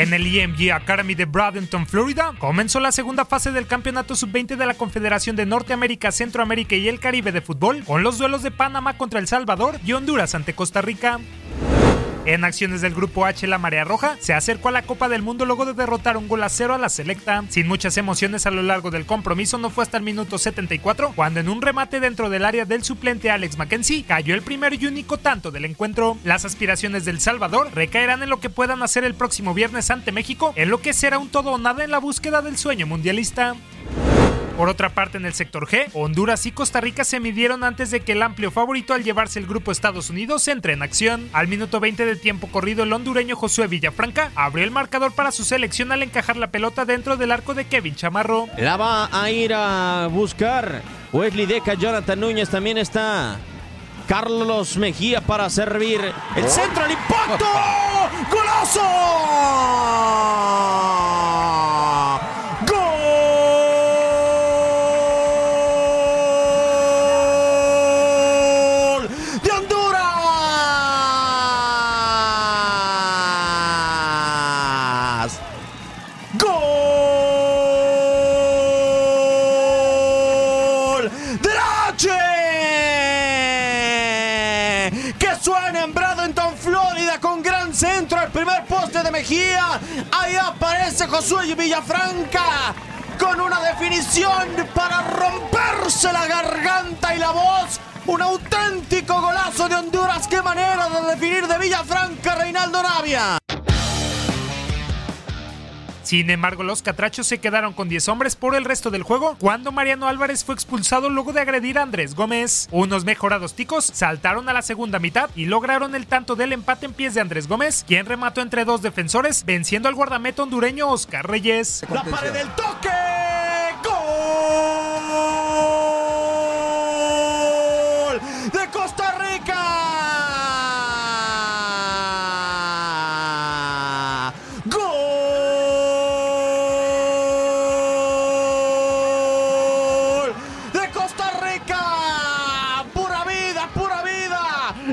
En el EMG Academy de Bradenton, Florida, comenzó la segunda fase del Campeonato Sub-20 de la Confederación de Norteamérica, Centroamérica y el Caribe de Fútbol, con los duelos de Panamá contra El Salvador y Honduras ante Costa Rica. En acciones del Grupo H, la Marea Roja se acercó a la Copa del Mundo luego de derrotar un gol a cero a la Selecta. Sin muchas emociones a lo largo del compromiso, no fue hasta el minuto 74 cuando en un remate dentro del área del suplente Alex Mackenzie cayó el primer y único tanto del encuentro. Las aspiraciones del Salvador recaerán en lo que puedan hacer el próximo viernes ante México, en lo que será un todo o nada en la búsqueda del sueño mundialista. Por otra parte, en el sector G, Honduras y Costa Rica se midieron antes de que el amplio favorito al llevarse el grupo Estados Unidos entre en acción. Al minuto 20 de tiempo corrido, el hondureño Josué Villafranca abrió el marcador para su selección al encajar la pelota dentro del arco de Kevin Chamarro. La va a ir a buscar Wesley Deca, Jonathan Núñez también está. Carlos Mejía para servir. El centro, el impacto. ¡Golazo! De Mejía. Ahí aparece Josué Villafranca con una definición para romperse la garganta y la voz. Un auténtico golazo de Honduras. ¡Qué manera de definir de Villafranca, Reinaldo Navia! Sin embargo, los catrachos se quedaron con 10 hombres por el resto del juego cuando Mariano Álvarez fue expulsado luego de agredir a Andrés Gómez. Unos mejorados ticos saltaron a la segunda mitad y lograron el tanto del empate en pies de Andrés Gómez, quien remató entre dos defensores, venciendo al guardameta hondureño Oscar Reyes. La pared del toque.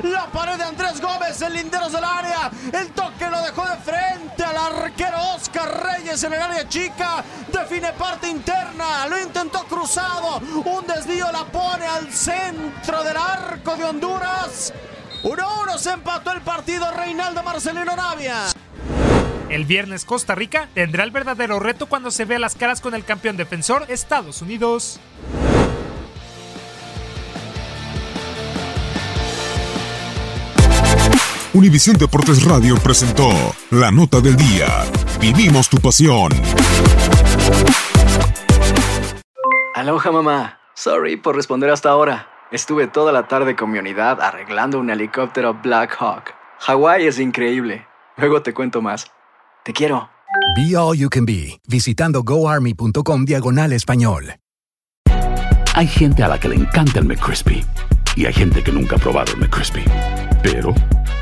La pared de Andrés Gómez en linderos del área. El toque lo dejó de frente al arquero Oscar Reyes en el área chica. Define parte interna. Lo intentó cruzado. Un desvío la pone al centro del arco de Honduras. 1-1 se empató el partido Reinaldo Marcelino Navia. El viernes Costa Rica tendrá el verdadero reto cuando se vea las caras con el campeón defensor Estados Unidos. Univisión Deportes Radio presentó la nota del día. Vivimos tu pasión. Aloha mamá. Sorry por responder hasta ahora. Estuve toda la tarde con mi unidad arreglando un helicóptero Black Hawk. Hawái es increíble. Luego te cuento más. Te quiero. Be All You Can Be, visitando goarmy.com diagonal español. Hay gente a la que le encanta el McCrispy y hay gente que nunca ha probado el McCrispy. Pero